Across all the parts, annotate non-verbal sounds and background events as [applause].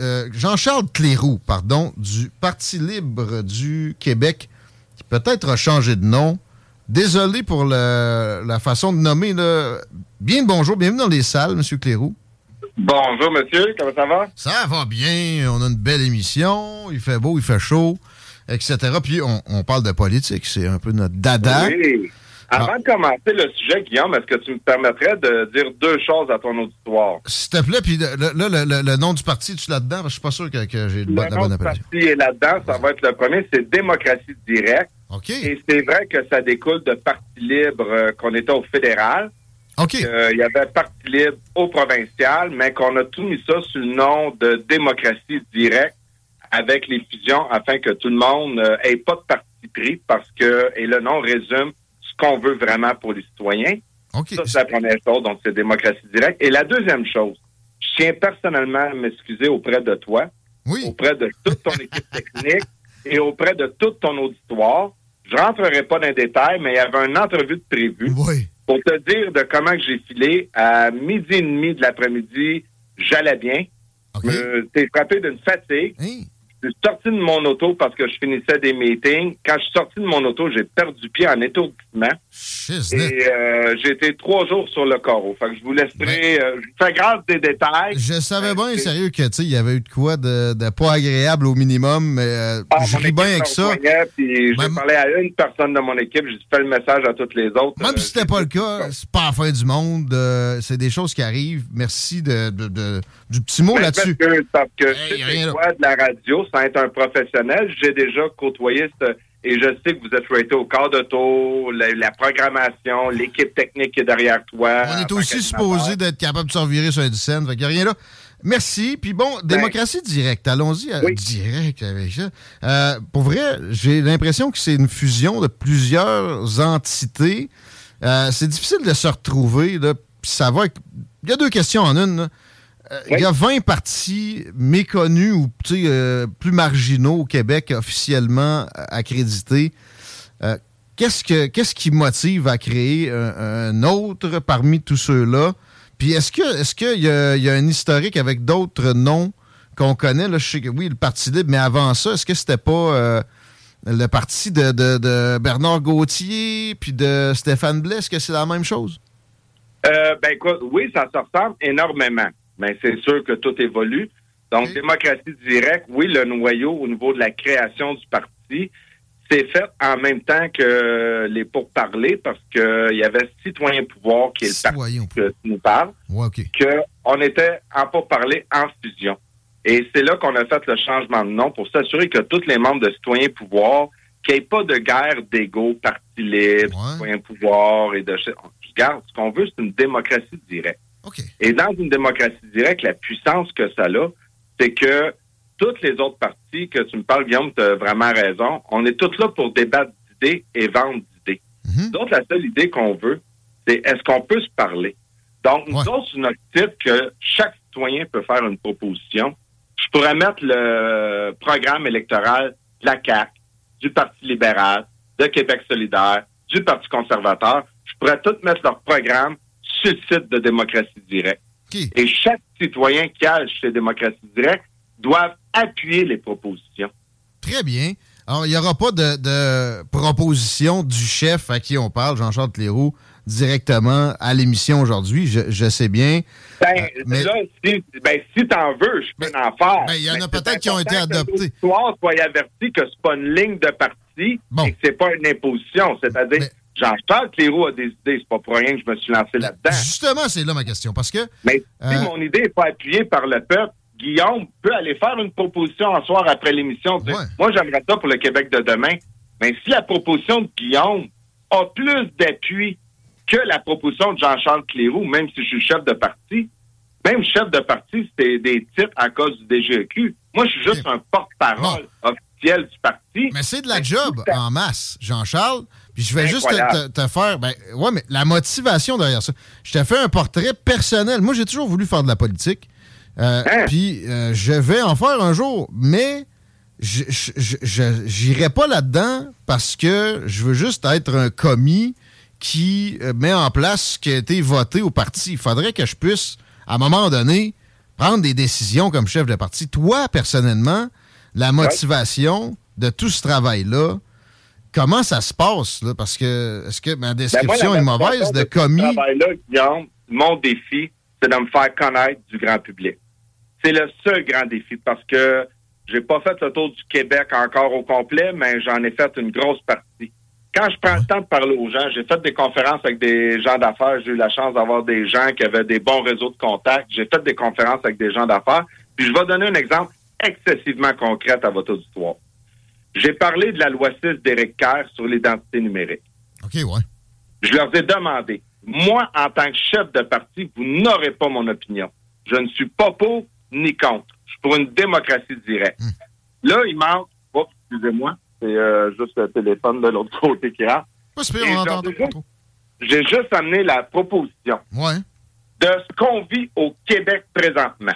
Euh, Jean-Charles Cléroux, pardon, du Parti libre du Québec, qui peut-être a changé de nom. Désolé pour le- la façon de nommer. Là. Bien le bonjour, bienvenue dans les salles, M. Cléroux. Bonjour, monsieur. Comment ça va? Ça va bien, on a une belle émission, il fait beau, il fait chaud, etc. Puis on, on parle de politique, c'est un peu notre dada. Oui. Avant de commencer le sujet, Guillaume, est-ce que tu me permettrais de dire deux choses à ton auditoire? S'il te plaît, puis le- le- là, le, le- le nom du parti, tu là-dedans? Je suis pas sûr que, que j'ai le Le la nom bonne du appellation. parti est là-dedans, ça va être le premier, c'est démocratie directe. OK. Et c'est vrai que ça découle de Parti libre euh, qu'on était au fédéral. OK. Euh, Il y avait Parti libre au provincial, mais qu'on a tout mis ça sous le nom de démocratie directe avec les fusions afin que tout le monde euh, ait pas de parti pris parce que, et le nom résume qu'on veut vraiment pour les citoyens. Ça, c'est la première chose, donc c'est démocratie directe. Et la deuxième chose, je tiens personnellement à m'excuser auprès de toi, Oui. auprès de toute ton équipe technique [laughs] et auprès de tout ton auditoire. Je rentrerai pas dans les détails, mais il y avait une entrevue de prévue Oui. pour te dire de comment j'ai filé. À midi et demi de l'après-midi, j'allais bien. OK. Euh, T'es frappé d'une fatigue. Hey. Je suis sorti de mon auto parce que je finissais des meetings. Quand je suis sorti de mon auto, j'ai perdu pied en étourdissement. Et euh, j'ai été trois jours sur le carreau. Fait que je vous laisserai... euh, je vous fais grâce des détails. Je savais bien, sérieux, que tu sais, il y avait eu de quoi de, de pas agréable au minimum, mais euh, Ah, je ris bien avec ça. rejoignait, Puis j'ai parlé à une personne de mon équipe. J'ai fait le message à toutes les autres. Même Euh, si c'était pas le cas, c'est pas la fin du monde. c'est des choses qui arrivent. Merci de, de- de- du petit mot Ben, là-dessus. Parce que, parce que Hey, c'est quoi de la radio, sans être un professionnel, j'ai déjà côtoyé ce- et je sais que vous êtes raté au quart de tour, la, la programmation, l'équipe technique qui est derrière toi. On est aussi supposé d'être capable de se revirer sur un scène. Fait qu'il y a rien là. Merci. Puis bon, démocratie directe. Allons-y Ben. Oui. direct avec ça. Euh, pour vrai, j'ai l'impression que c'est une fusion de plusieurs entités. Euh, c'est difficile de se retrouver. Là, puis ça va Il y a deux questions en une. là. Euh, Il y a 20 partis méconnus ou euh, plus marginaux au Québec officiellement euh, accrédités. Euh, qu'est-ce, que, qui motive à créer un, autre parmi tous ceux-là? Puis est-ce est-ce qu'il y y a un historique avec d'autres noms qu'on connaît? Je sais que oui, le Parti libre, mais avant ça, est-ce que c'était pas le parti de, de- de Bernard Gauthier puis de Stéphane Blais? Est-ce que c'est la même chose? Ben oui, ça se ressemble énormément. Mais c'est sûr que tout évolue. Donc, Ok. démocratie directe, oui, le noyau au niveau de la création du parti, c'est fait en même temps que les pourparlers parce que il y avait Citoyen Pouvoir, qui est le parti que tu nous parles, Ouais, qu'on était en pourparlers en fusion. Et c'est là qu'on a fait le changement de nom pour s'assurer que tous les membres de Citoyen Pouvoir, qu'il n'y ait pas de guerre d'ego, parti libre, Ouais. Citoyen Pouvoir et de... Regarde, ce qu'on veut, c'est une démocratie directe. Et dans une démocratie directe, la puissance que ça a, c'est que toutes les autres partis que tu me parles, Guillaume, tu as vraiment raison. On est tous là pour débattre d'idées et vendre d'idées. Mhm. Donc, la seule idée qu'on veut, c'est est-ce qu'on peut se parler? Donc, nous Ouais. autres, sur notre site, que chaque citoyen peut faire une proposition. Je pourrais mettre le programme électoral de la CAQ, du Parti libéral, de Québec solidaire, du Parti conservateur. Je pourrais tout mettre leur programme sur le site de démocratie directe. Et chaque citoyen qui a chez Démocratie Directe doit appuyer les propositions. Très bien. Alors, il n'y aura pas de, de proposition du chef à qui on parle, Jean-Charles Cléroux, directement à l'émission aujourd'hui. Je, sais bien. Ben, euh, mais là, si, ben, si t'en veux, je peux en faire. Ben, il y en a peut-être qui ont été adoptés. Que soit averti que c'est pas une ligne de parti et que c'est pas une imposition. C'est-à-dire, Jean-Charles Cléroux a des idées. C'est pas pour rien que je me suis lancé là-dedans. Justement, c'est là ma question. Parce que. Mais si euh, mon idée n'est pas appuyée par le peuple, Guillaume peut aller faire une proposition un soir après l'émission. Moi, j'aimerais ça pour le Québec de demain. Mais si la proposition de Guillaume a plus d'appui que la proposition de Jean-Charles Cléroux, même si je suis chef de parti, même chef de parti, c'était des titres à cause du DGEQ. Moi, je suis juste un porte-parole officiel du parti. Mais c'est de la job en masse, Jean-Charles. Puis je vais juste te, faire. Ben, ouais, mais la motivation derrière ça. Je t'ai fait un portrait personnel. Moi, j'ai toujours voulu faire de la politique. Euh, hein? Puis euh, je vais en faire un jour, mais je n'irai pas là-dedans parce que je veux juste être un commis qui euh, met en place ce qui a été voté au parti. Il faudrait que je puisse, à un moment donné, prendre des décisions comme chef de parti. Toi, personnellement, la motivation de tout ce travail-là, comment ça se passe? Là? Parce que est-ce que ma ben, description est mauvaise de commis? Ce travail-là, mon défi, c'est de me faire connaître du grand public. C'est le seul grand défi parce que j'ai pas fait le tour du Québec encore au complet, mais j'en ai fait une grosse partie. Quand je prends le temps de parler aux gens, j'ai fait des conférences avec des gens d'affaires. J'ai eu la chance d'avoir des gens qui avaient des bons réseaux de contacts. J'ai fait des conférences avec des gens d'affaires. Puis je vais donner un exemple excessivement concret à votre auditoire. J'ai parlé de la loi 6 d'Éric Kerr sur l'identité numérique. OK, ouais. Je leur ai demandé, moi, en tant que chef de parti, vous n'aurez pas mon opinion. Je ne suis pas pour ni contre. Je suis pour une démocratie directe. Hmm. Là, il manque, oh, excusez-moi, c'est euh, juste le téléphone de l'autre [laughs] côté qui rentre. J'ai juste amené la proposition de ce qu'on vit au Québec présentement.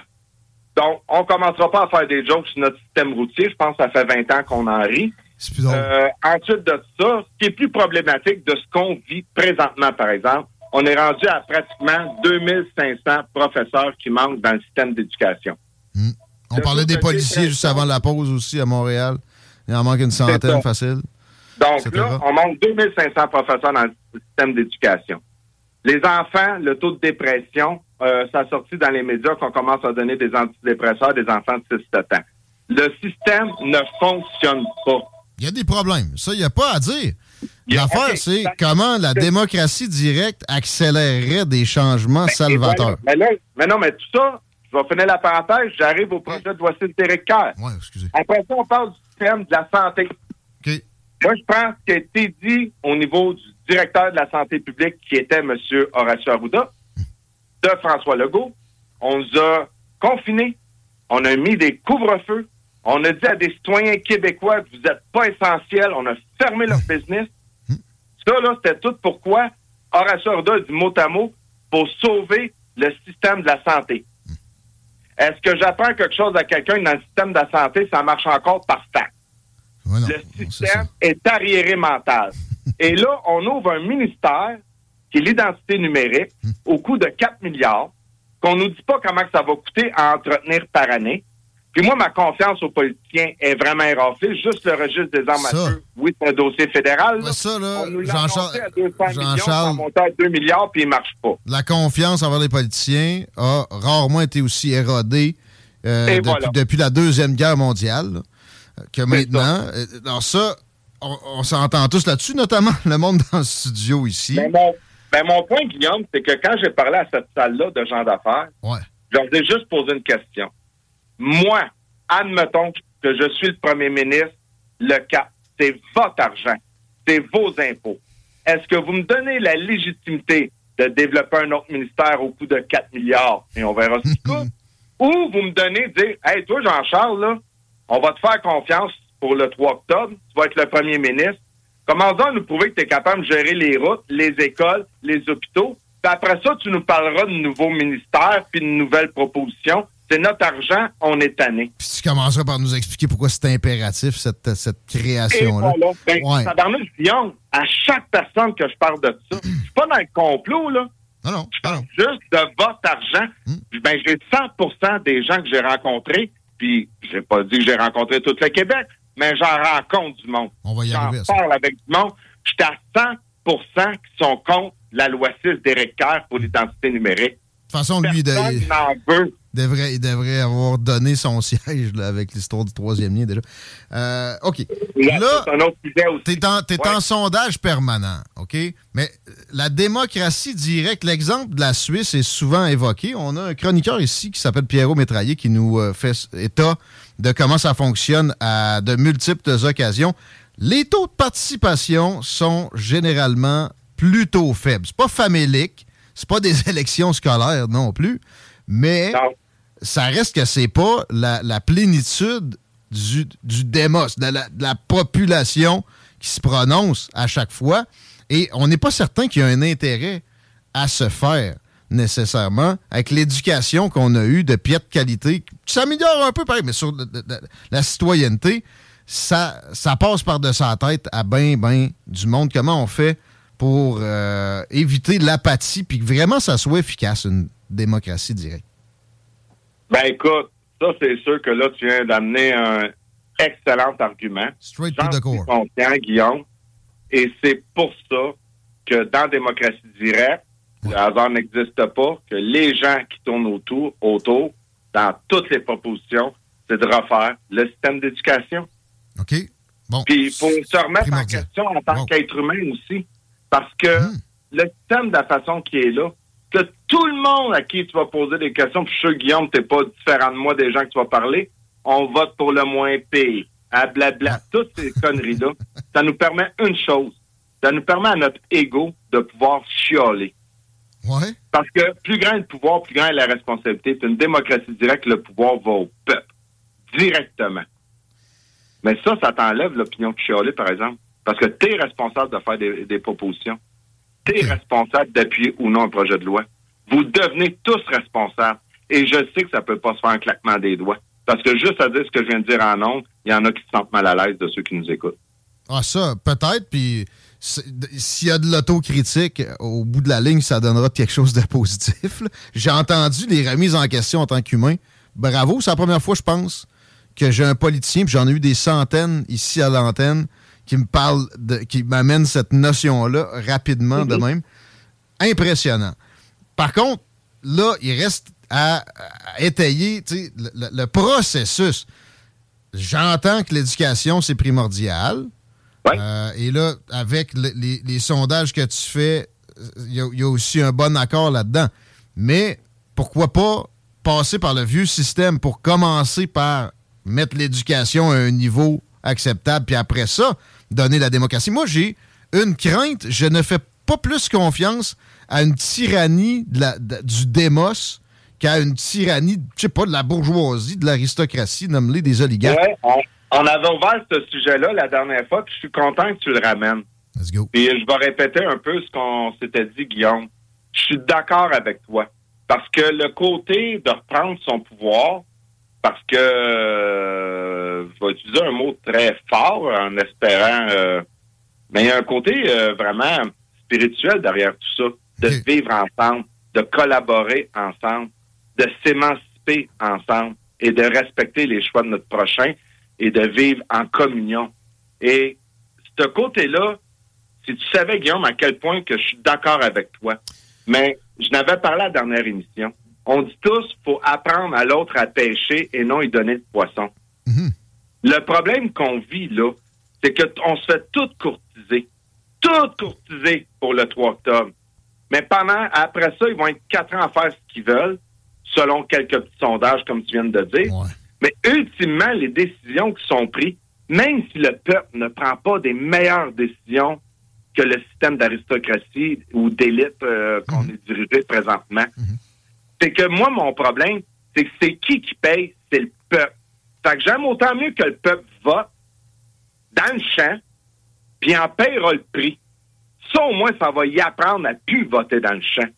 Donc, on ne commencera pas à faire des jokes sur notre système routier. Je pense que ça fait 20 ans qu'on en rit. Euh, ensuite de ça, ce qui est plus problématique de ce qu'on vit présentement, par exemple, on est rendu à pratiquement 2500 professeurs qui manquent dans le système d'éducation. Hmm. On parlait des policiers juste avant la pause aussi à Montréal. Il en manque une centaine facile. Donc là, on manque 2500 professeurs dans le système d'éducation. Les enfants, le taux de dépression, euh, ça a sorti dans les médias qu'on commence à donner des antidépresseurs à des enfants de 6-7 ans. Le système ne fonctionne pas. Il y a des problèmes. Ça, il n'y a pas à dire. L'affaire, c'est comment la démocratie directe accélérerait des changements salvateurs. Mais, non, mais tout ça, je vais finir la parenthèse, j'arrive au projet de voici le directeur. Oui, excusez. Après ça, on parle du système de la santé. Moi, je pense ce qui a été dit au niveau du directeur de la santé publique, qui était M. Horacio Arruda, de François Legault. On nous a confinés. On a mis des couvre-feux. On a dit à des citoyens québécois que vous n'êtes pas essentiels. On a fermé leur business. Ça, là, c'était tout pourquoi Horacio Arruda dit mot à mot pour sauver le système de la santé. Est-ce que j'apprends quelque chose à quelqu'un dans le système de la santé, ça marche encore par le système est, arriéré mental. [laughs] Et là, on ouvre un ministère qui est l'identité numérique hmm. au coût de 4 milliards, qu'on nous dit pas comment ça va coûter à entretenir par année. Puis moi, ma confiance aux politiciens est vraiment éraflée. Juste le registre des armes à feu, oui, c'est un dossier fédéral. ça, là, on nous l'a à 200 millions, ça monté à 2 milliards, puis il marche pas. La confiance envers les politiciens a rarement été aussi érodée euh, depuis, la Deuxième Guerre mondiale que maintenant. Ça. Euh, alors ça, on, s'entend tous là-dessus, notamment [laughs] le monde dans le studio ici. Mon, ben, mon point, Guillaume, c'est que quand j'ai parlé à cette salle-là de gens d'affaires, ouais. je leur ai juste posé une question. Moi, admettons que je suis le premier ministre, le cap, c'est votre argent, c'est vos impôts. Est-ce que vous me donnez la légitimité de développer un autre ministère au coût de 4 milliards, et on verra ce qui [laughs] coûte, ou vous me donnez, dire, hey, toi, Jean-Charles, là, on va te faire confiance pour le 3 octobre, tu vas être le premier ministre. Commençons à nous prouver que tu es capable de gérer les routes, les écoles, les hôpitaux? Puis après ça, tu nous parleras de nouveaux ministères puis de nouvelles propositions. C'est notre argent, on est tanné. Puis tu commenceras par nous expliquer pourquoi c'est impératif, cette, cette création-là. Ben, ça ouais. à chaque personne que je parle de ça, je suis pas dans le complot, là. Non, non, je parle juste de votre argent. Hmm. Ben, j'ai 100% des gens que j'ai rencontrés, puis j'ai pas dit que j'ai rencontré tout le Québec, mais j'en rencontre du monde. On va y arriver. J'en parle avec du monde. J'étais à qui sont contre la loi 6 d'Éric Kerr pour l'identité numérique. De toute façon, lui, Personne il, n'en veut. devrait, il devrait avoir donné son [laughs] siège là, avec l'histoire du troisième lien déjà. Euh, OK. Là, Là, aussi. T'es en, t'es Ouais. en sondage permanent, OK? Mais la démocratie directe, l'exemple de la Suisse est souvent évoqué. On a un chroniqueur ici qui s'appelle Pierrot Métraillé qui nous euh, fait état de comment ça fonctionne à de multiples occasions. Les taux de participation sont généralement plutôt faibles. C'est pas famélique, c'est pas des [laughs] élections scolaires non plus, mais Non. ça reste que c'est pas la, la plénitude du, du démos, de la, de la population qui se prononce à chaque fois. Et on n'est pas certain qu'il y a un intérêt à se faire nécessairement avec l'éducation qu'on a eue de piètre qualité, qui s'améliore un peu pareil, mais sur la citoyenneté, ça, ça passe par-dessus la tête à ben, ben du monde. Comment on fait pour euh, éviter l'apathie puis que vraiment ça soit efficace, une démocratie directe? Ben écoute, ça c'est sûr que là, tu viens d'amener un excellent argument. Straight to the suis core. Guillaume. Et c'est pour ça que dans démocratie directe, le hasard n'existe pas, que les gens qui tournent autour, autour, dans toutes les propositions, c'est de refaire le système d'éducation. OK? Bon. Puis pour se remettre en question en tant Bon. qu'être humain aussi, parce que Hmm. le système de la façon qui est là, que tout le monde à qui tu vas poser des questions, puis je suis sûr, Guillaume, t'es pas différent de moi des gens que tu vas parler, on vote pour le moins pire, à blabla, toutes ces conneries-là, ça nous permet une chose, ça nous permet à notre ego de pouvoir chialer. Ouais. Parce que plus grand est le pouvoir, plus grand est la responsabilité. C'est une démocratie directe, le pouvoir va au peuple, directement. Mais ça, ça t'enlève l'opinion de chialer, par exemple. Parce que tu es responsable de faire des, des propositions. Tu es responsable d'appuyer ou non un projet de loi. Vous devenez tous responsables. Et je sais que ça peut pas se faire un claquement des doigts. Parce que juste à dire ce que je viens de dire en ondes, il y en a qui se sentent mal à l'aise de ceux qui nous écoutent. Ah, ça, peut-être. Puis s'il y a de l'autocritique, au bout de la ligne, ça donnera quelque chose de positif. J'ai entendu les remises en question en tant qu'humain. Bravo, c'est la première fois, je pense, que j'ai un politicien, puis j'en ai eu des centaines ici à l'antenne, qui me parle, de, qui m'amène cette notion-là rapidement de même. Impressionnant. Par contre, là, il reste à, à étayer le processus. J'entends que l'éducation, c'est primordial. Ouais. Euh, et là, avec le- les, les sondages que tu fais, il y, a- il y a aussi un bon accord là-dedans. Mais pourquoi pas passer par le vieux système pour commencer par mettre l'éducation à un niveau acceptable, puis après ça, donner la démocratie. Moi, j'ai une crainte. Je ne fais pas plus confiance à une tyrannie de la- de- du démos qu'à une tyrannie, je sais pas, de la bourgeoisie, de l'aristocratie, nomme-les des oligarques. Ouais, on, avait ouvert ce sujet-là la dernière fois, puis je suis content que tu le ramènes. Let's go. Puis je vais répéter un peu ce qu'on s'était dit, Guillaume. Je suis d'accord avec toi. Parce que le côté de reprendre son pouvoir, parce que euh, je vais utiliser un mot très fort en espérant, euh, mais il y a un côté euh, vraiment spirituel derrière tout ça, de vivre ensemble, de collaborer ensemble, de s'émanciper ensemble et de respecter les choix de notre prochain et de vivre en communion. Et ce côté-là, si tu savais, Guillaume, à quel point que je suis d'accord avec toi, mais je n'avais parlé à la dernière émission. On dit tous faut apprendre à l'autre à pêcher et non lui donner de poisson. Mhm. Le problème qu'on vit là, c'est qu'on se fait tout courtiser. Tout courtiser pour le 3 octobre. Mais pendant, après ça, ils vont être quatre ans à faire ce qu'ils veulent, selon quelques petits sondages, comme tu viens de dire. Ouais. Mais ultimement, les décisions qui sont prises, même si le peuple ne prend pas des meilleures décisions que le système d'aristocratie ou d'élite euh, qu'on Mhm. est dirigé présentement, c'est que moi, mon problème, c'est que c'est qui qui paye? C'est le peuple. Fait que j'aime autant mieux que le peuple vote dans le champ, puis en payera le prix. Ça, au moins, ça va y apprendre à plus voter dans le champ.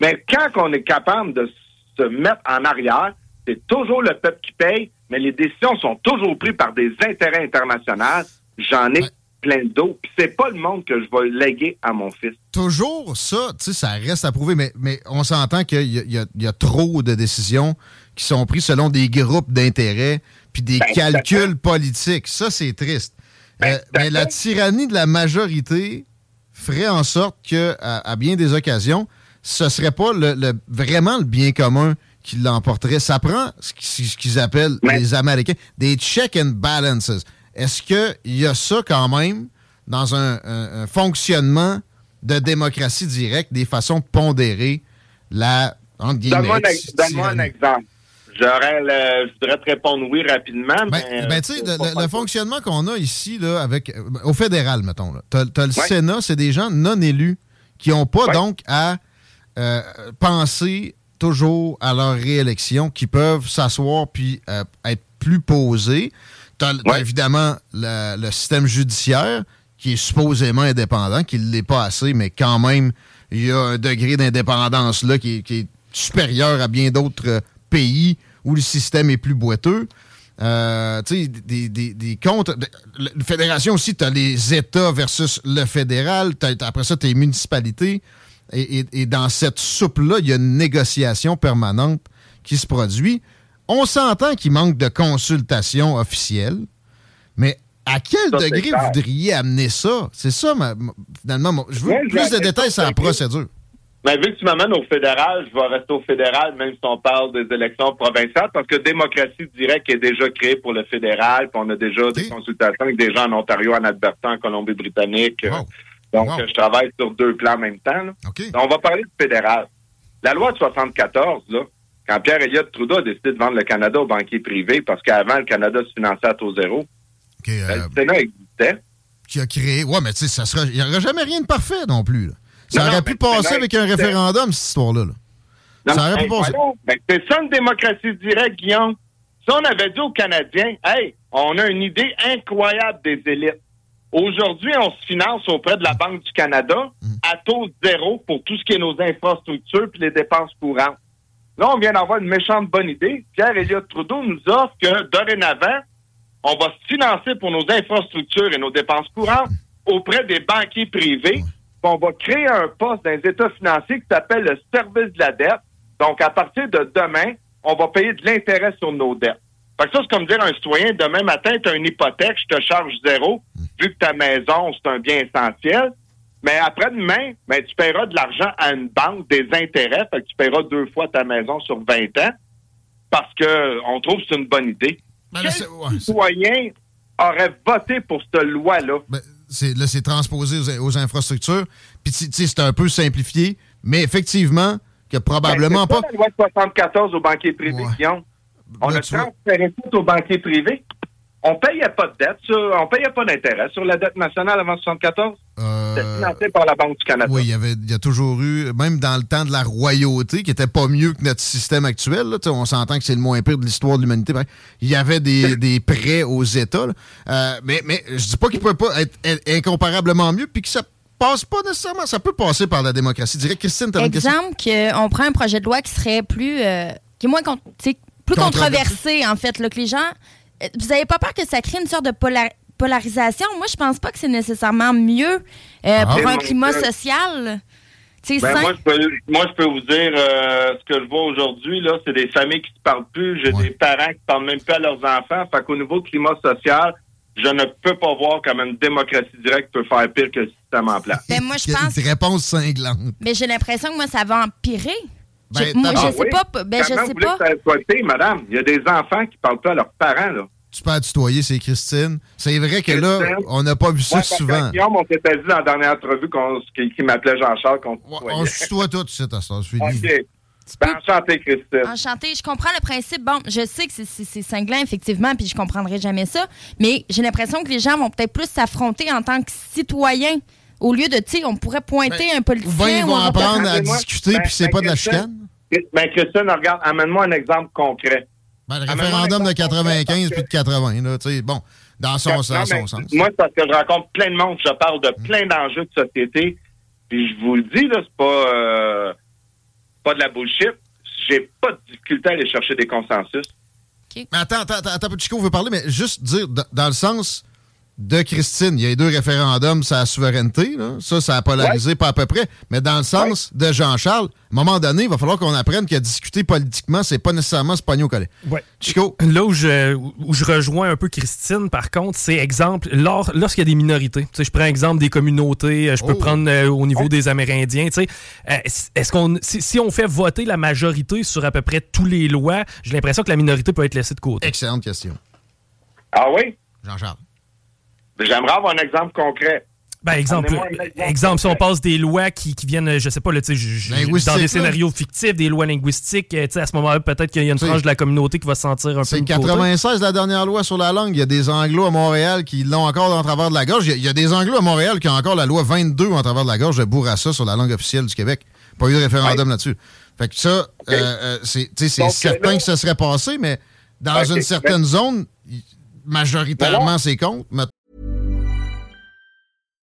Mais quand on est capable de se mettre en arrière, c'est toujours le peuple qui paye, mais les décisions sont toujours prises par des intérêts internationaux. J'en ai Ouais. plein d'eau. C'est pas le monde que je vais léguer à mon fils. toujours ça, tu sais, ça reste à prouver, mais, mais on s'entend qu'il y, a- y y trop de décisions qui sont prises selon des groupes d'intérêts puis des Ben, calculs politiques. Ça, c'est triste. Ben, Euh, mais la tyrannie de la majorité ferait en sorte que, à, bien des occasions, ce serait pas le, vraiment le bien commun qui l'emporterait. Ça prend ce qu'ils appellent les Américains des check and balances. Est-ce qu'il y a ça quand même dans un, fonctionnement de démocratie directe, des façons de pondérer la. Donne-moi un, exemple. J'aurais je voudrais te répondre oui rapidement. Ben, mais, ben, tu sais, le, fonctionnement qu'on a ici, là, avec, euh, au fédéral, mettons, tu as, le Sénat, c'est des gens non élus qui n'ont pas donc à euh, penser toujours à leur réélection, qui peuvent s'asseoir puis euh, être plus posés. Tu as, évidemment le, système judiciaire qui est supposément indépendant, qui ne l'est pas assez, mais quand même, il y a un degré d'indépendance là qui, qui est supérieur à bien d'autres pays où le système est plus boiteux. Euh, tu sais, des, des, des, comptes. La fédération aussi, tu as les États versus le fédéral. après ça, tu as les municipalités. Et, dans cette soupe-là, il y a une négociation permanente qui se produit. On s'entend qu'il manque de consultation officielle, mais à quel degré vous voudriez amener ça? C'est ça, finalement. Je veux plus de détails sur la procédure. Mais vu que tu m'amènes au fédéral, je vais rester au fédéral, même si on parle des élections provinciales, parce que démocratie directe est déjà créée pour le fédéral, puis on a déjà des consultations avec des gens en Ontario, en Alberta, en Colombie-Britannique. Donc, je travaille sur deux plans en même temps. on va parler du fédéral. La loi de 74, là, quand Pierre Elliott Trudeau a décidé de vendre le Canada aux banquiers privés, parce qu'avant, le Canada se finançait à taux zéro, ben, le euh, Sénat existait. Qui a créé... Ouais, mais tu sais, il n'y aura jamais rien de parfait non plus. Là. Ça aurait pu passer avec un référendum, cette histoire-là. Ça aurait pu passer. Ben, c'est ça une démocratie directe, Guillaume. Si on avait dit aux Canadiens, hey, on a une idée incroyable des élites. Aujourd'hui, on se finance auprès de la Banque du Canada mm. à taux zéro pour tout ce qui est nos infrastructures et les dépenses courantes. Là, on vient d'avoir une méchante bonne idée. Pierre Elliott Trudeau nous offre que dorénavant, on va se financer pour nos infrastructures et nos dépenses courantes auprès des banquiers privés on va créer un poste dans les états financiers qui s'appelle le service de la dette. Donc, à partir de demain, on va payer de l'intérêt sur nos dettes. Fait que ça, c'est comme dire à un citoyen, demain matin, tu as une hypothèque, je te charge zéro, vu que ta maison, c'est un bien essentiel. Mais après-demain, ben, tu paieras de l'argent à une banque, des intérêts, fait que tu paieras deux fois ta maison sur 20 ans, parce que on trouve que c'est une bonne idée. Ben, Quel citoyen aurait voté pour cette loi-là? Ben, là, c'est transposé aux, infrastructures. Puis, c'est un peu simplifié, mais effectivement, que probablement ben, pas. la loi 74 aux banquiers privés, On a transféré tout aux banquiers privés. On payait pas de dette, on payait pas d'intérêt sur la dette nationale avant 74. Euh, C'était financé par la Banque du Canada. Oui, il y avait, il y a toujours eu, même dans le temps de la royauté, qui était pas mieux que notre système actuel. Là, on s'entend que c'est le moins pire de l'histoire de l'humanité. Il y avait des, [laughs] des prêts aux États. Euh, mais, mais je dis pas qu'il peut pas être, incomparablement mieux, puis que ça passe pas nécessairement. Ça peut passer par la démocratie directe. Christine, as Exemple, qu'on prend un projet de loi qui serait plus, euh, qui est moins, plus controversé, en fait, là, que les gens vous n'avez pas peur que ça crée une sorte de polarisation? Moi, je pense pas que c'est nécessairement mieux euh, ah. pour un climat social. Ben, moi, je peux, moi, je peux vous dire euh, ce que je vois aujourd'hui, là, c'est des familles qui ne se parlent plus. J'ai des parents qui ne parlent même plus à leurs enfants. Fait qu'au niveau climat social, je ne peux pas voir comment une démocratie directe peut faire pire que le système en place. Ben, moi, je pense. Une réponse cinglante. Mais j'ai l'impression que moi, ça va empirer. Ben, moi, je ne sais pas. Ben, je sais pas. madame? Il y a des enfants qui ne parlent pas à leurs parents, là. Tu peux tutoyer, c'est Christine. C'est vrai que là, on n'a pas vu ça souvent. Guillaume, on s'était dit dans la dernière entrevue qui, m'appelait Jean-Charles qu'on On se tutoie tout, c'est ça. OK. Ben, enchanté, Christine. Enchanté. Je comprends le principe. Bon, je sais que c'est cinglant, effectivement, puis je comprendrai jamais ça. Mais j'ai l'impression que les gens vont peut-être plus s'affronter en tant que citoyens. Au lieu de, tu sais, on pourrait pointer ben, un politicien. Ou bien ils vont apprendre à discuter, puis c'est pas de la chicane. Ben, Christine, regarde, amène-moi un exemple concret. Ben, le référendum de 95 puis de 80, là, tu sais, bon, dans son, sens, son sens. Moi, c'est parce que je rencontre plein de monde, je parle de plein d'enjeux de société, puis je vous le dis, là, c'est pas, euh, pas de la bullshit. J'ai pas de difficulté à aller chercher des consensus. Mais attends, attends, attends, Chico veut parler, mais juste dire, dans le sens, de Christine. Il y a eu deux référendums sur la souveraineté. Ça, ça a polarisé pas à peu près. Mais dans le sens de Jean-Charles, à un moment donné, il va falloir qu'on apprenne qu'à discuter politiquement, c'est pas nécessairement spagno collé. Ouais. Chico? Là où je, où je rejoins un peu Christine, par contre, c'est exemple, lors, lorsqu'il y a des minorités. je prends exemple des communautés, euh, je peux oh. prendre euh, au niveau des Amérindiens. Euh, est-ce qu'on si, si, on fait voter la majorité sur à peu près tous les lois, j'ai l'impression que la minorité peut être laissée de côté. Excellente question. Ah oui? Jean-Charles. J'aimerais avoir un exemple concret. Ben, exemple, exemple, si on passe des lois qui, qui viennent, je sais pas, là, dans des scénarios fictifs, des lois linguistiques, à ce moment-là, peut-être qu'il y a une frange de la communauté qui va se sentir un peu. C'est 96 la dernière loi sur la langue. Il y a des Anglos à Montréal qui l'ont encore en travers de la gorge. Il y, a, des Anglos à Montréal qui ont encore la loi 22 en travers de la gorge de Bourassa sur la langue officielle du Québec. Pas eu de référendum là-dessus. Fait que ça, euh, euh, c'est certain que ça serait passé, mais dans une certaine zone, majoritairement, c'est contre.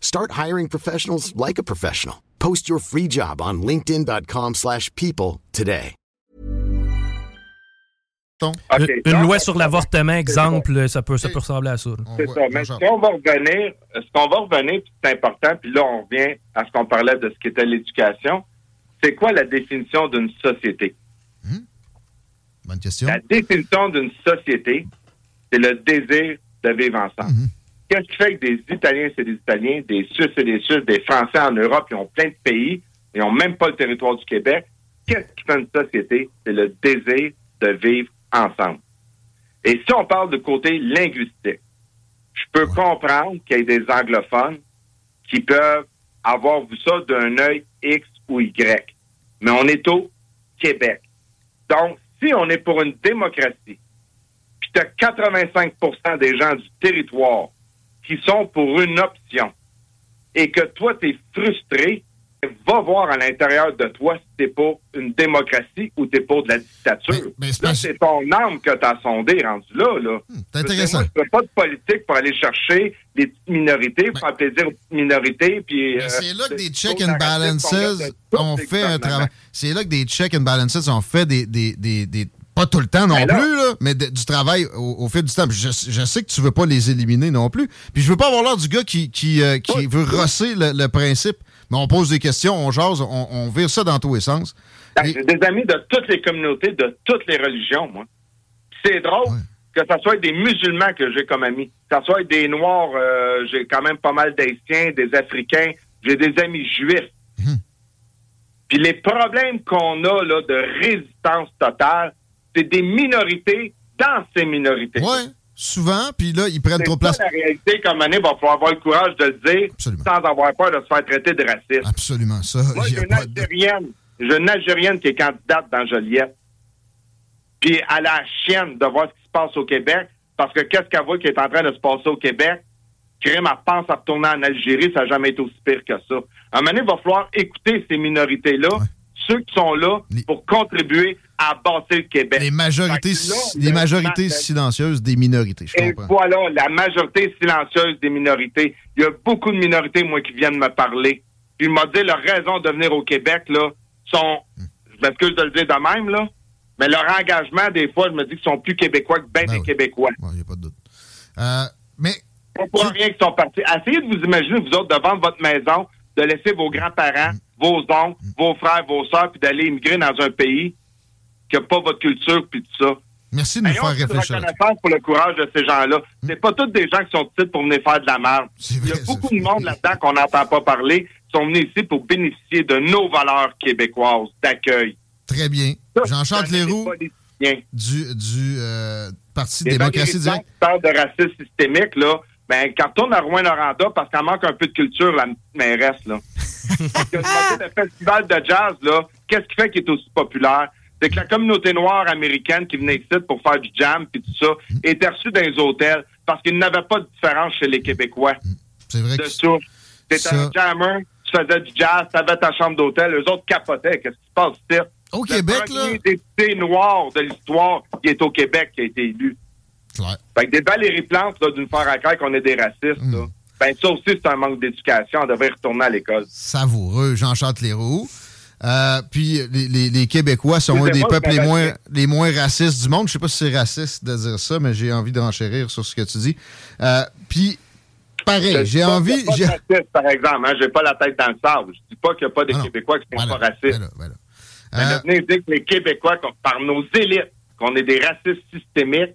Start hiring professionals like a professional. Post your free job on linkedin.com slash people today. une loi sur l'avortement, exemple, ça peut, ça peut ressembler à ça. C'est ça. Mais si on va revenir, ce qu'on va revenir, c'est important, puis là, on revient à ce qu'on parlait de ce qu'était l'éducation. C'est quoi la définition d'une société? Hmm? Bonne question. La définition d'une société, c'est le désir de vivre ensemble. Hmm. Qu'est-ce qui fait que des Italiens, c'est des Italiens, des Suisses, c'est des Suisses, des Français en Europe, ils ont plein de pays, ils n'ont même pas le territoire du Québec. Qu'est-ce qui fait une société? C'est le désir de vivre ensemble. Et si on parle de côté linguistique, je peux comprendre qu'il y ait des anglophones qui peuvent avoir vu ça d'un œil X ou Y. Mais on est au Québec. Donc, si on est pour une démocratie, puis tu as 85% des gens du territoire qui sont pour une option et que toi, tu es frustré, va voir à l'intérieur de toi si t'es pour une démocratie ou t'es pour de la dictature. c'est ton âme que t'as sondé rendu là. là. Hmm, c'est intéressant. Je pas de politique pour aller chercher petites minorités, pour faire plaisir aux petites minorités. Puis, euh, c'est là que des check and balances ont fait un travail. C'est là que des check and balances ont fait des, des, des, des pas tout le temps non ben plus, là, mais du travail au, fil du temps. Je, sais que tu veux pas les éliminer non plus. Puis je veux pas avoir l'air du gars qui, qui, euh, veut rosser le, principe. Mais on pose des questions, on jase, on, on vire ça dans tous les sens. Ben, j'ai des amis de toutes les communautés, de toutes les religions, moi. C'est drôle que ce soit des musulmans que j'ai comme amis, que ce soit des Noirs, euh, j'ai quand même pas mal d'Haïtiens, des Africains, j'ai des amis juifs. Hum. Puis les problèmes qu'on a là de résistance totale, c'est des minorités dans ces minorités. Oui, souvent, puis là, ils prennent trop de place. la réalité, comme année, il va falloir avoir le courage de le dire sans avoir peur de se faire traiter de raciste. Absolument, ça. Moi, j'ai une Algérienne, j'ai une Algérienne qui est candidate dans Joliette. Puis elle a la chienne de voir ce qui se passe au Québec, parce que qu'est-ce qu'elle voit qui est en train de se passer au Québec? Crime, elle pense à retourner en Algérie, ça n'a jamais été aussi pire que ça. À un moment donné, il va falloir écouter ces minorités-là, ceux qui sont là pour contribuer à bâtir le Québec. Les majorités, les majorités silencieuses des minorités, je Et voilà, la majorité silencieuse des minorités. Il y a beaucoup de minorités, moi, qui viennent me parler. Puis ils m'ont dit leur raison de venir au Québec, là, sont, je m'excuse de le dire de même, là, mais leur engagement, des fois, je me dis qu'ils sont plus québécois que bien ben des Québécois. Il n'y a pas de doute. Euh, mais. Pas rien qu'ils sont partis. Essayez de vous imaginer, vous autres, de vendre votre maison, de laisser vos grands-parents, mm. Vos oncles, vos frères, vos sœurs, puis d'aller immigrer dans un pays qui n'a pas votre culture, puis tout ça. Merci de nous faire réfléchir. reconnaissance pour le courage de ces gens-là. Hmm. C'est pas tous des gens qui sont ici pour venir faire de la merde. Il y a beaucoup de monde là-dedans qu'on n'entend pas parler, qui sont venus ici pour bénéficier de nos valeurs québécoises d'accueil. Très bien. Jean-Charles Leroux du, du euh, Parti démocratie directe. parle de racisme systémique, là, ben, quand on à Rouen-Noranda, parce qu'elle manque un peu de culture, la mairesse, là. Le festival de jazz, là, qu'est-ce qui fait qu'il est aussi populaire? C'est que la communauté noire américaine qui venait ici pour faire du jam puis tout ça était reçue dans les hôtels parce qu'il n'avait pas de différence chez les Québécois. C'est vrai de que T'étais un jammer, tu faisais du jazz, t'avais ta chambre d'hôtel, eux autres capotaient. Qu'est-ce qui se passe ici? Au Québec, là. député noir de l'histoire qui est au Québec qui a été élu. Claire. Fait que des Valérie Plante, là, d'une faire à qu'on est des racistes, hmm. Ben, ça aussi, c'est un manque d'éducation. On devrait retourner à l'école. Savoureux, Jean-Charles Leroux. Euh, puis les, les, Québécois sont un des peuples les moins, les moins racistes du monde. Je sais pas si c'est raciste de dire ça, mais j'ai envie de renchérir sur ce que tu dis. Euh, puis, pareil, j'ai envie... Pas raciste, par exemple, hein, j'ai pas la tête dans le sable. Je dis pas qu'il n'y a pas de ah Québécois qui sont pas racistes. Mais euh, venez dire que les Québécois, par nos élites, qu'on est des racistes systémiques,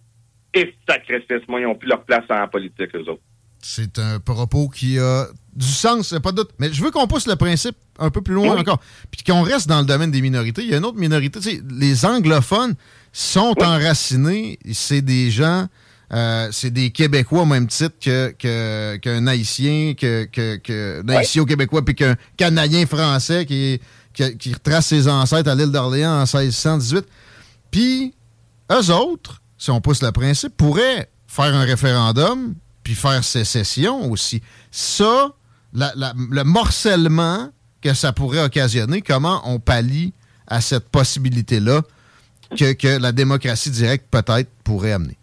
et sacrifices, moi, ils n'ont plus leur place en politique, eux autres. C'est un propos qui a du sens, pas de doute. Mais je veux qu'on pousse le principe un peu plus loin encore. Puis qu'on reste dans le domaine des minorités. Il y a une autre minorité. les anglophones sont enracinés. C'est des gens, euh, c'est des Québécois au même titre qu'un que, Haïtien, que, que, Haïtien Québécois, puis qu'un Canadien français qui, qui, retrace ses ancêtres à l'île d'Orléans en 1618. Puis, eux autres, si on pousse le principe, pourraient faire un référendum puis faire sécession aussi. Ça, le morcellement que ça pourrait occasionner, comment on pallie à cette possibilité-là que, que, la démocratie directe peut-être pourrait amener?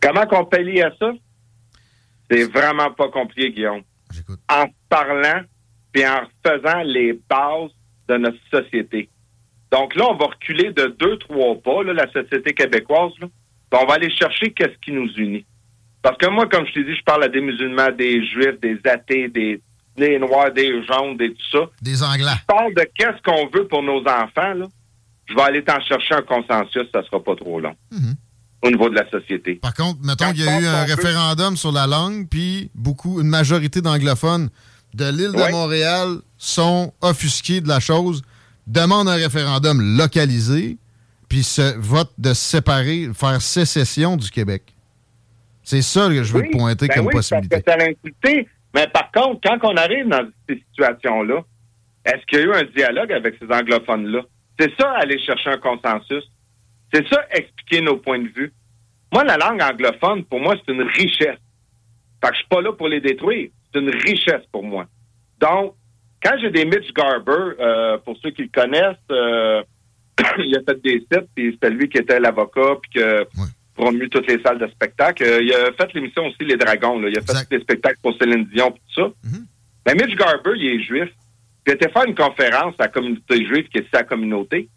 Comment qu'on pallie à ça? C'est vraiment pas compliqué, Guillaume. En parlant puis en faisant les bases de notre société. Donc là, on va reculer de deux, trois pas, la société québécoise. On va aller chercher qu'est-ce qui nous unit. Parce que moi, comme je t'ai dit, je parle à des musulmans, des juifs, des athées, des, noirs, des jaunes, des tout ça. Des anglais. Je parle de qu'est-ce qu'on veut pour nos enfants. Là. Je vais aller t'en chercher un consensus, ça sera pas trop long. Mhm. Au niveau de la société. Par contre, mettons qu'il y a eu un référendum sur la langue, puis beaucoup, une majorité d'anglophones de l'île de Montréal sont offusqués de la chose, demandent un référendum localisé, puis se votent de séparer, faire sécession du Québec. C'est ça que je veux pointer ben comme possibilité. Parce que Mais par contre, quand on arrive dans ces situations-là, est-ce qu'il y a eu un dialogue avec ces anglophones-là? C'est ça, aller chercher un consensus. C'est ça, expliquer nos points de vue. Moi, la langue anglophone, pour moi, c'est une richesse. Fait que je suis pas là pour les détruire. C'est une richesse pour moi. Donc, quand j'ai des Mitch Garber, euh, pour ceux qui le connaissent, euh, [coughs] il a fait des sites, puis c'était lui qui était l'avocat, puis que promu toutes les salles de spectacle. Euh, il a fait l'émission aussi Les Dragons. Là. Il a fait des spectacles pour Céline Dion et tout ça. Mais Mitch Garber, il est juif. Il a été faire une conférence à la communauté juive, qui est sa communauté,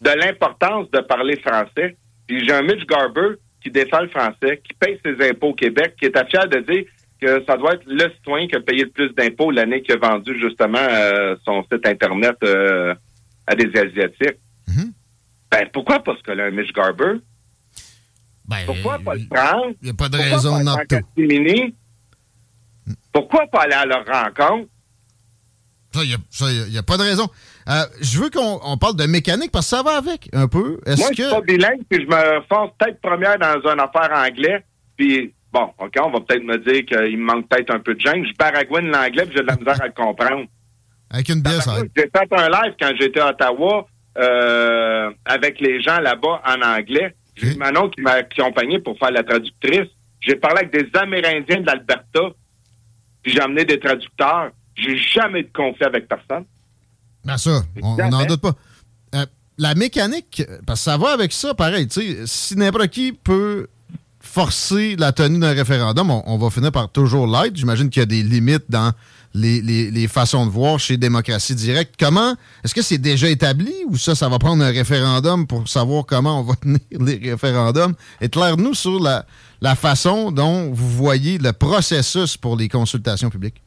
de l'importance de parler français. Puis j'ai un Mitch Garber qui défend le français, qui paye ses impôts au Québec, qui est fier de dire que ça doit être le citoyen qui a payé le plus d'impôts l'année qu'il a vendu justement euh, son site Internet euh, à des Asiatiques. Mm-hmm. Ben, pourquoi pas ce que là, un Mitch Garber? Ben, Pourquoi pas le prendre? Il n'y a pas de raison de Pourquoi pas aller à leur rencontre? Ça, il n'y a, pas de raison. Euh, je veux qu'on parle de mécanique parce que ça va avec un peu. Moi, je suis pas bilingue, puis je me force peut-être première dans une affaire anglais, puis bon, OK, on va peut-être me dire qu'il me manque peut-être un peu de gêne. Je baragouine l'anglais, puis j'ai de la misère à le comprendre. Avec une bière, ça J'ai fait un live quand j'étais à Ottawa euh, avec les gens là-bas en anglais. J'ai Manon qui m'a accompagné pour faire la traductrice. J'ai parlé avec des Amérindiens de l'Alberta, puis j'ai amené des traducteurs. J'ai jamais de conflit avec personne. Ben ça, on n'en doute pas. Euh, la mécanique, parce que ça va avec ça, pareil. Si n'importe qui peut forcer la tenue d'un référendum, on, va finir par toujours l'être. J'imagine qu'il y a des limites dans les, façons de voir chez Démocratie Directe. Comment? Est-ce que c'est déjà établi ou ça, ça va prendre un référendum pour savoir comment on va [laughs] tenir les référendums? Éclaire-nous sur la, façon dont vous voyez le processus pour les consultations publiques.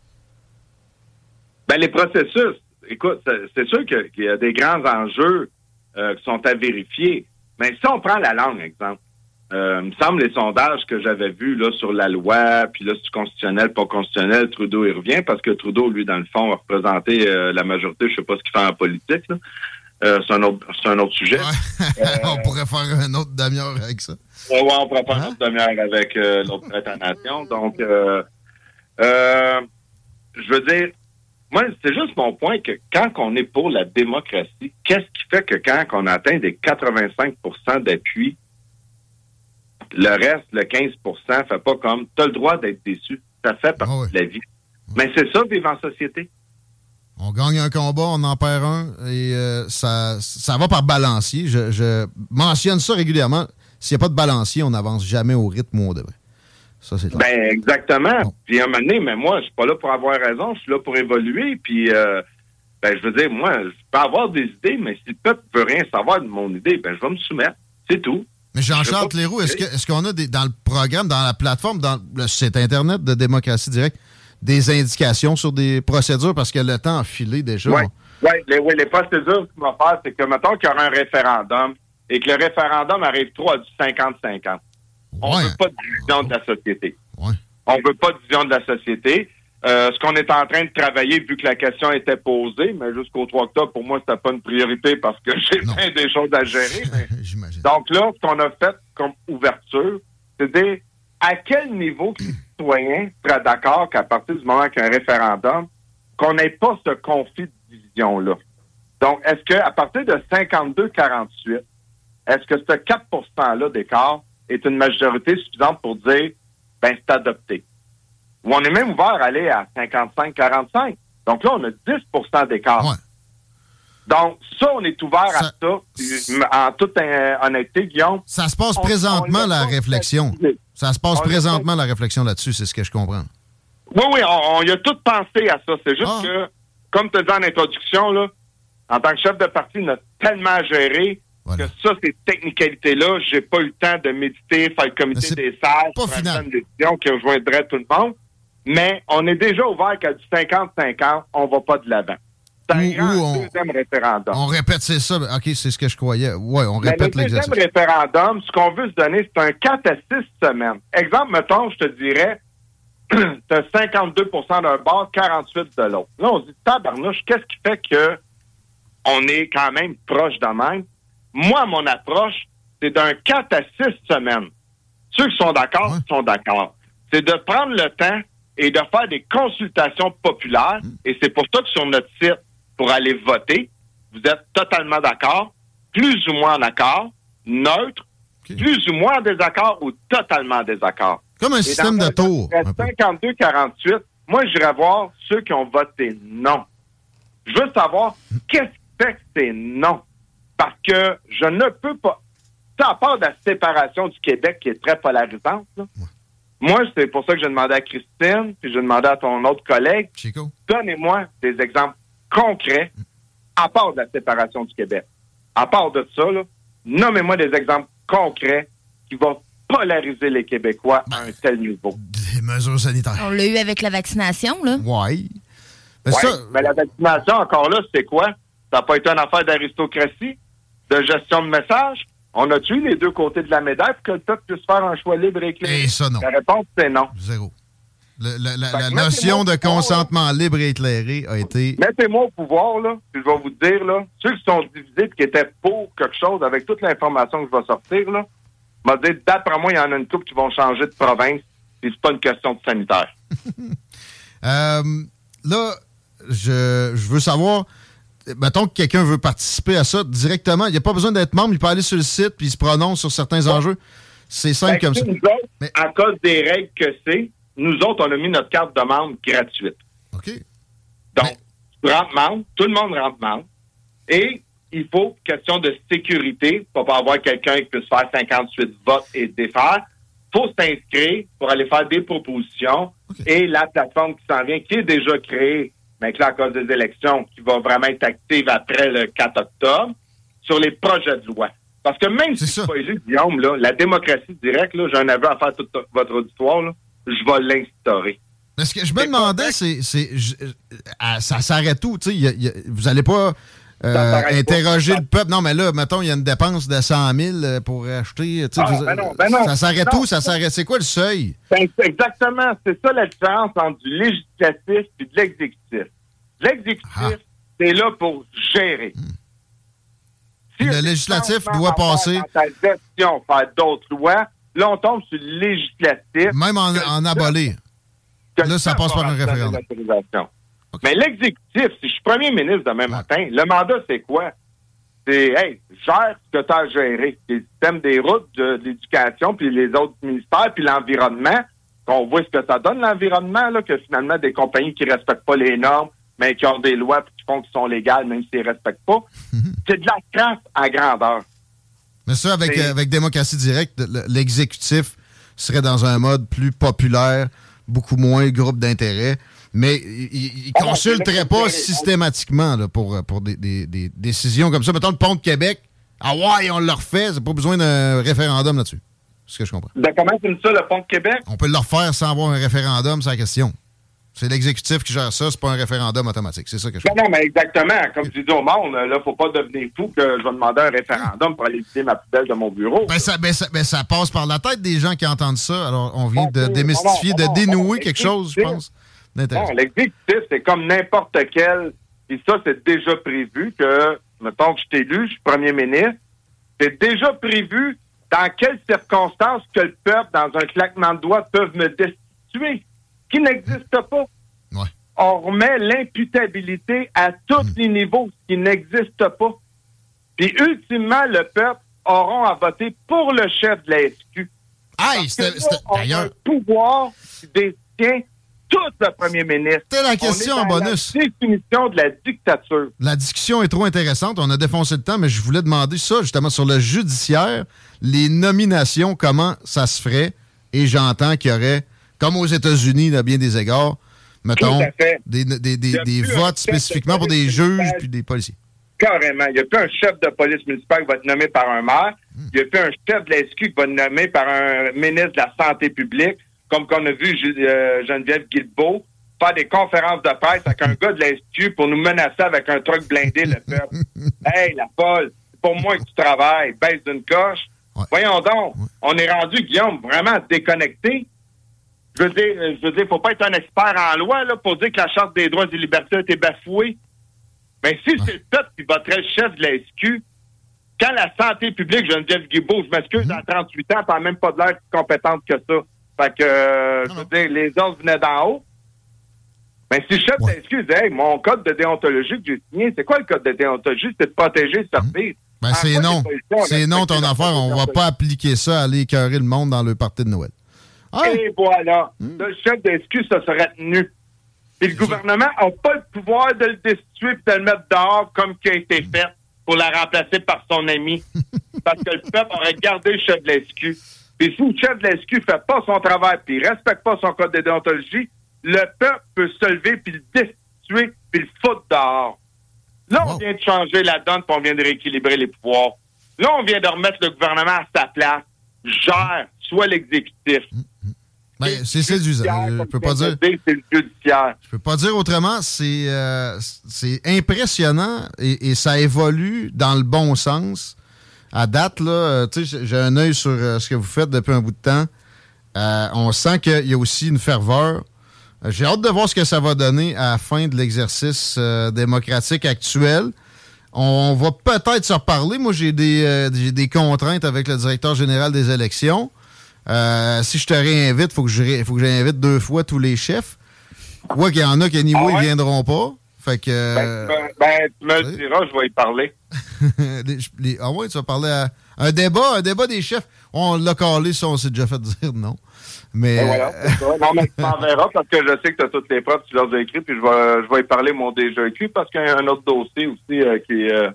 Ben, les processus, écoute, c'est sûr qu'il y a des grands enjeux euh, qui sont à vérifier. Mais si on prend la langue, exemple, euh, il me semble les sondages que j'avais vus là sur la loi, puis là c'est constitutionnel, pas constitutionnel, Trudeau il revient parce que Trudeau lui dans le fond a représenté euh, la majorité, je sais pas ce qu'il fait en politique. Euh, c'est un autre c'est un autre sujet. [laughs] on pourrait faire un autre demi-heure avec ça. Ouais, ouais, on pourrait faire un hein? autre demi-heure avec l'autre [laughs] nation. Donc je veux dire, moi, c'est juste mon point que quand on est pour la démocratie, qu'est-ce qui fait que quand on atteint des 85% d'appui, le reste, le 15% fait pas comme tu as le droit d'être déçu. Ça fait partie ah de la vie. Mais c'est ça, vivre en société. On gagne un combat, on en perd un, et euh, ça, ça va par balancier. Je, mentionne ça régulièrement. S'il n'y a pas de balancier, on n'avance jamais au rythme où on devrait. Ça, c'est Ben, exactement. Puis à un moment donné, mais moi, je suis pas là pour avoir raison, je suis là pour évoluer. Puis, euh, ben, je veux dire, moi, je peux avoir des idées, mais si le peuple veut rien savoir de mon idée, ben, je vais me soumettre. C'est tout. Mais Jean-Charles Leroux, est-ce qu'on a dans le programme, dans la plateforme, dans le site Internet de Démocratie Directe, des indications sur des procédures? Parce que le temps a filé déjà? Oui, ouais, les, les procédures qu'on va faire, c'est que, mettons qu'il y aura un référendum et que le référendum arrive trop à du 50-50. On ne veut pas de division de la société. On ne veut pas de division de la société. Euh, ce qu'on est en train de travailler, vu que la question était posée, mais jusqu'au 3 octobre, pour moi, c'était pas une priorité parce que [laughs] j'ai plein des choses à gérer. [laughs] Donc là, ce qu'on a fait comme ouverture, c'est dire à quel niveau les [clears throat] citoyens seraient d'accord qu'à partir du moment qu'il y a un référendum, qu'on n'ait pas ce conflit de division-là? Donc, est-ce qu'à partir de 52-48, est-ce que ce 4 %-là d'écart est une majorité suffisante pour dire, ben, c'est adopté? Ou on est même ouvert à aller à 55-45. Donc là, on a 10% d'écart. Donc, ça, on est ouvert à ça. En toute honnêteté, Guillaume. Ça se passe présentement, la réflexion. Ça se passe présentement, la réflexion là-dessus, c'est ce que je comprends. Oui, oui, on, y a tout pensé à ça. C'est juste ah. que, comme tu as dit en introduction, là, en tant que chef de parti, on a tellement géré que ça, ces technicalités-là, j'ai pas eu le temps de méditer, faire le comité des sages, faire une décision qui rejoindrait tout le monde mais on est déjà ouvert qu'à du 50-50, on va pas de l'avant. On, deuxième référendum. On répète, c'est ça. OK, c'est ce que je croyais. Oui, on répète l'exercice. Le deuxième référendum, ce qu'on veut se donner, c'est un 4 à 6 semaines. Exemple, mettons, je te dirais, tu as 52% d'un bord, 48 de l'autre. Là, on se dit, tabarnouche, qu'est-ce qui fait que on est quand même proche de même? Moi, mon approche, c'est d'un 4 à 6 semaines. Ceux qui sont d'accord, sont d'accord. C'est de prendre le temps et de faire des consultations populaires. Et c'est pour ça que sur notre site, pour aller voter, vous êtes totalement d'accord, plus ou moins d'accord, neutre, plus ou moins en désaccord ou totalement en désaccord. Comme un système de tour. 52-48, moi, j'irai voir ceux qui ont voté non. Je veux savoir qu'est-ce qui fait que c'est non. Parce que je ne peux pas. Ça, à part de la séparation du Québec qui est très polarisante, là, moi, c'est pour ça que j'ai demandé à Christine, puis j'ai demandé à ton autre collègue. Chico. Donnez-moi des exemples concrets, à part de la séparation du Québec. À part de ça, nommez-moi des exemples concrets qui vont polariser les Québécois à un tel niveau. Des mesures sanitaires. On l'a eu avec la vaccination, là. Oui. Mais, mais la vaccination, encore là, c'est quoi? Ça n'a pas été une affaire d'aristocratie, de gestion de message? On a tué les deux côtés de la médaille pour que le peuple puisse faire un choix libre et éclairé? Et ça, non. La réponse, c'est non. Zéro. la, notion de consentement libre et éclairé a été. Mettez-moi au pouvoir, là, puis je vais vous dire, là, ceux qui sont divisés et qui étaient pour quelque chose, avec toute l'information que je vais sortir, là, m'a dit, d'après moi, il y en a une couple qui vont changer de province, et c'est pas une question de sanitaire. [laughs] Euh, là, je, je veux savoir, mettons que quelqu'un veut participer à ça directement, il n'y a pas besoin d'être membre, il peut aller sur le site puis il se prononce sur certains enjeux. C'est simple ben, comme ça. mais... À cause des règles que c'est, nous autres, on a mis notre carte de membre gratuite. OK. Donc, tu rentres membre, tout le monde rentre membre. Et il faut, question de sécurité, pour pas avoir quelqu'un qui puisse faire 58 votes et défaire, il faut s'inscrire pour aller faire des propositions. Et la plateforme qui s'en vient, qui est déjà créée, mais là, à cause des élections, qui va vraiment être active après le 4 octobre, sur les projets de loi. Parce que même si c'est pas élu, Guillaume, là, la démocratie directe, j'ai un aveu à faire tout votre auditoire, là, je vais l'instaurer. Ce que je me demandais, c'est, euh, ça s'arrête où? vous n'allez pas euh, interroger le peuple. Non, mais là, mettons, il y a une dépense de 100 000 euh, pour acheter. Ah, ben non, ben non, ça s'arrête où? Ça s'arrête. C'est quoi le seuil? Ben, exactement. C'est ça la différence entre du législatif et de l'exécutif. L'exécutif, ah. c'est là pour gérer. Hmm. le législatif doit passer. Dans ta gestion, faire d'autres lois. Là, on tombe sur le législatif. Même en, en abolir. Là, ça passe par un référendum. Mais l'exécutif, si je suis premier ministre demain matin, le mandat, c'est quoi? C'est, hey, gère ce que tu as géré. Le système des routes, de, l'éducation, puis les autres ministères, puis l'environnement. Qu'on voit ce que ça donne, l'environnement, là, que finalement, des compagnies qui respectent pas les normes, mais qui ont des lois qui font qu'ils sont légales, même s'ils ne respectent pas. [laughs] c'est de la crasse à grandeur. Mais ça, avec, avec démocratie directe, l'exécutif serait dans un mode plus populaire, beaucoup moins groupe d'intérêt mais il ne ah consulterait pas systématiquement pour, pour des, décisions comme ça. Mettons le pont de Québec. Ah ouais, on le refait. C'est pas besoin d'un référendum là-dessus. C'est ce que je comprends. Ben, comment c'est ça, le pont de Québec? On peut le refaire sans avoir un référendum, c'est la question. C'est l'exécutif qui gère ça, c'est pas un référendum automatique. C'est ça que je comprends. Non, mais exactement. Comme tu dis au monde, là, faut pas devenir fou que je vais demander un référendum pour aller visiter ma poubelle de mon bureau. Ben, ben, ben ça, passe par la tête des gens qui entendent ça. Alors, on vient de démystifier, de dénouer quelque chose, je pense. Non, l'exécutif, c'est comme n'importe quel. Et ça, c'est déjà prévu que, mettons que je t'ai lu, je suis premier ministre. C'est déjà prévu dans quelles circonstances que le peuple, dans un claquement de doigts, peuvent me destituer, qui n'existe pas. On remet l'imputabilité à tous hmm. les niveaux, qui n'existe pas. Puis, ultimement, le peuple aura à voter pour le chef de la SQ. Ah, c'était d'ailleurs. un pouvoir qui détient tout le premier ministre. C'était la question en bonus. La définition de la dictature. La discussion est trop intéressante. On a défoncé le temps, mais je voulais demander ça justement sur le judiciaire, les nominations, comment ça se ferait? Et j'entends qu'il y aurait, comme aux États-Unis, à bien des égards, mettons, des, des, des, votes spécifiquement pour des juges puis des policiers. Carrément. Il n'y a plus un chef de police municipale qui va être nommé par un maire. Hmm. Il n'y a plus un chef de la SQ qui va être nommé par un ministre de la Santé publique comme qu'on a vu euh, Geneviève Guilbeault faire des conférences de presse avec un gars de l'Institut pour nous menacer avec un truc blindé, le peuple. [laughs] hey, la Paul, c'est pour moi que tu travailles, baisse d'une coche. Voyons donc, on est rendu, Guillaume, vraiment déconnecté. Je veux dire, je veux dire, faut pas être un expert en loi là, pour dire que la Charte des droits et des libertés a été bafouée. Mais si c'est le peuple qui voterait le chef de la SQ, quand la santé publique, Geneviève Guilbeault, je m'excuse, à 38 ans, pas même pas de l'air compétente que ça. Fait que, je veux dire, les ordres venaient d'en haut. Mais si le chef d'excuse, hey, mon code de déontologie que j'ai signé, c'est quoi le code de déontologie? C'est de protéger le service. Ben, c'est non. C'est non ton affaire. On va pas appliquer ça à aller écœurer le monde dans le party de Noël. Ah. Et voilà. Hmm. Le chef d'excuse, ça serait tenu. Et le gouvernement n'a pas le pouvoir de le destituer et de le mettre dehors comme qui a été hmm. fait pour la remplacer par son ami. [laughs] Parce que le peuple aurait gardé le chef de l'excuse. Puis si le chef de l'SQ fait pas son travail puis respecte pas son code de déontologie, le peuple peut se lever puis le destituer puis le foutre dehors. Là, on vient de changer la donne puis on vient de rééquilibrer les pouvoirs. Là, on vient de remettre le gouvernement à sa place. Gère, soit l'exécutif. Mm, mm. Ben, c'est séduisant. Je peux pas dire. Je peux pas dire autrement. C'est euh, impressionnant et, ça évolue dans le bon sens à date, là, euh, j'ai un œil sur euh, ce que vous faites depuis un bout de temps. Euh, on sent qu'il y a aussi une ferveur. J'ai hâte de voir ce que ça va donner à la fin de l'exercice démocratique actuel. On va peut-être se reparler. Moi, j'ai des, des, contraintes avec le directeur général des élections. si je te réinvite, il faut que j'invite deux fois tous les chefs. Quoi qu'il y en a qui, niveau, ah ils viendront pas. Fait que. Ben, ben, ben tu me le diras, je vais y parler. [laughs] ah ouais, tu vas parler à. Un débat, un débat des chefs. On l'a calé, ça, on s'est déjà fait dire non. Mais. Ben voilà, Non, mais tu [laughs] m'enverras parce que je sais que tu as toutes les preuves, tu leur as écrit, puis je vais, je vais y parler mon déjà écrit parce qu'il y a un autre dossier aussi euh, qui est. Euh,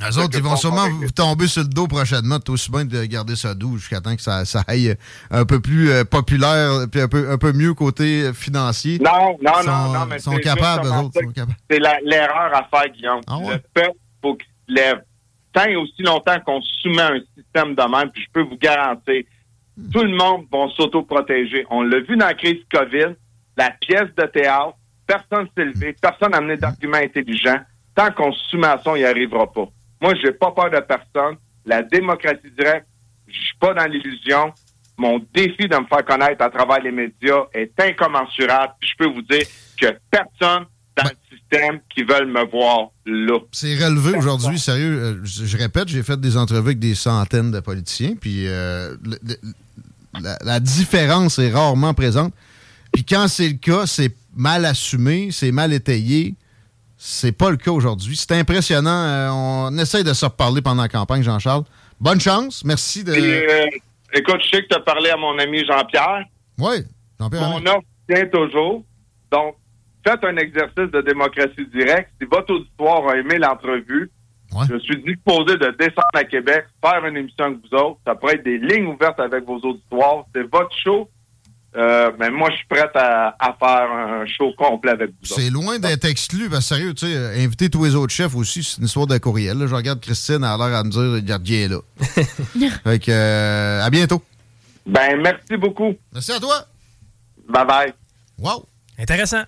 les autres, ils vont sûrement vous tomber sur le dos prochainement. C'est aussi bien de garder ça doux jusqu'à temps que ça, ça aille un peu plus euh, populaire puis un peu, un peu mieux côté financier. Non, non, non, non, mais sont capables, autres. C'est l'erreur à faire, Guillaume. Ah le peuple, faut qu'il se lève. Tant et aussi longtemps qu'on soumet un système de même, puis je peux vous garantir, hmm. tout le monde va s'auto-protéger. On l'a vu dans la crise COVID, la pièce de théâtre, personne s'est levé, personne n'a amené d'arguments intelligents. Tant qu'on se soumet à ça, on n'y arrivera pas. Moi, j'ai pas peur de personne. La démocratie directe, je suis pas dans l'illusion. Mon défi de me faire connaître à travers les médias est incommensurable. Je peux vous dire que personne dans le système qui veulent me voir là. C'est relevé aujourd'hui, sérieux. euh, je, répète, j'ai fait des entrevues avec des centaines de politiciens, puis euh, la, la différence est rarement présente. Puis quand c'est le cas, c'est mal assumé, c'est mal étayé. C'est pas le cas aujourd'hui. C'est impressionnant. euh, on essaye de se reparler pendant la campagne, Jean-Charles. Bonne chance. Merci de. Euh, écoute, je sais que tu as parlé à mon ami Jean-Pierre. Oui, Jean-Pierre. Mon Alain. offre tient toujours. Donc, faites un exercice de démocratie directe. Si votre auditoire a aimé l'entrevue, Ouais. je suis disposé de descendre à Québec, faire une émission avec vous autres. Ça pourrait être des lignes ouvertes avec vos auditoires. C'est votre show. Euh, mais moi, je suis prêt à, à faire un show complet avec vous. C'est loin d'être exclu, que sérieux, tu sais, euh, inviter tous les autres chefs aussi, c'est une histoire de courriel. là. Je regarde Christine, elle a l'air à me dire, le gardien est là. [laughs] fait que, euh, à bientôt. Ben, merci beaucoup. Merci à toi. Bye bye. Wow. Intéressant.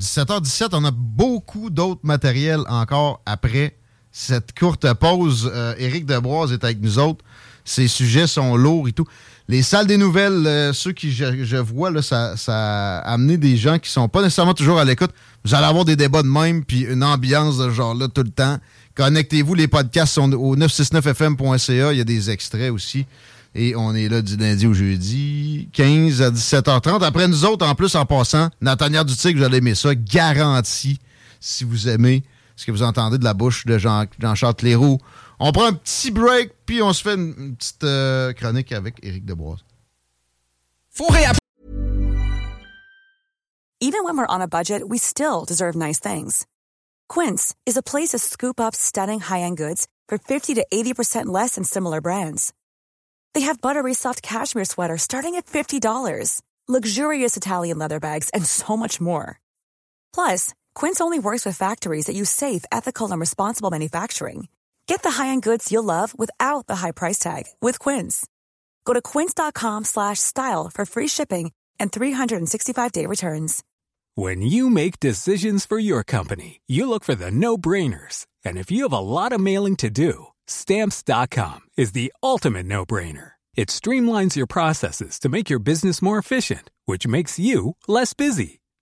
17h17, on a beaucoup d'autres matériels encore après cette courte pause. Euh, Éric Debroise est avec nous autres. Ces sujets sont lourds et tout. Les salles des nouvelles, euh, ceux qui je, vois, ça, a amené des gens qui sont pas nécessairement toujours à l'écoute. Vous allez avoir des débats de même, puis une ambiance de genre-là tout le temps. Connectez-vous, les podcasts sont au 969fm.ca. Il y a des extraits aussi. Et on est là du lundi au jeudi, 15 à 17h30. Après nous autres, en plus, en passant, Nathaniel Dutic, vous allez aimer ça, garanti, si vous aimez ce que vous entendez de la bouche de Jean- Jean-Charles Cléroux. On prend un petit break, puis on se fait une, une petite euh, chronique avec Éric Deboise. Even when we're on a budget, we still deserve nice things. Quince is a place to scoop up stunning high-end goods for 50 to 80% less than similar brands. They have buttery soft cashmere sweaters starting at $50, luxurious Italian leather bags, and so much more. Plus, Quince only works with factories that use safe, ethical, and responsible manufacturing. Get the high-end goods you'll love without the high price tag with Quince. Go to quince.com slash style for free shipping and 365-day returns. When you make decisions for your company, you look for the no-brainers. And if you have a lot of mailing to do, stamps.com is the ultimate no-brainer. It streamlines your processes to make your business more efficient, which makes you less busy.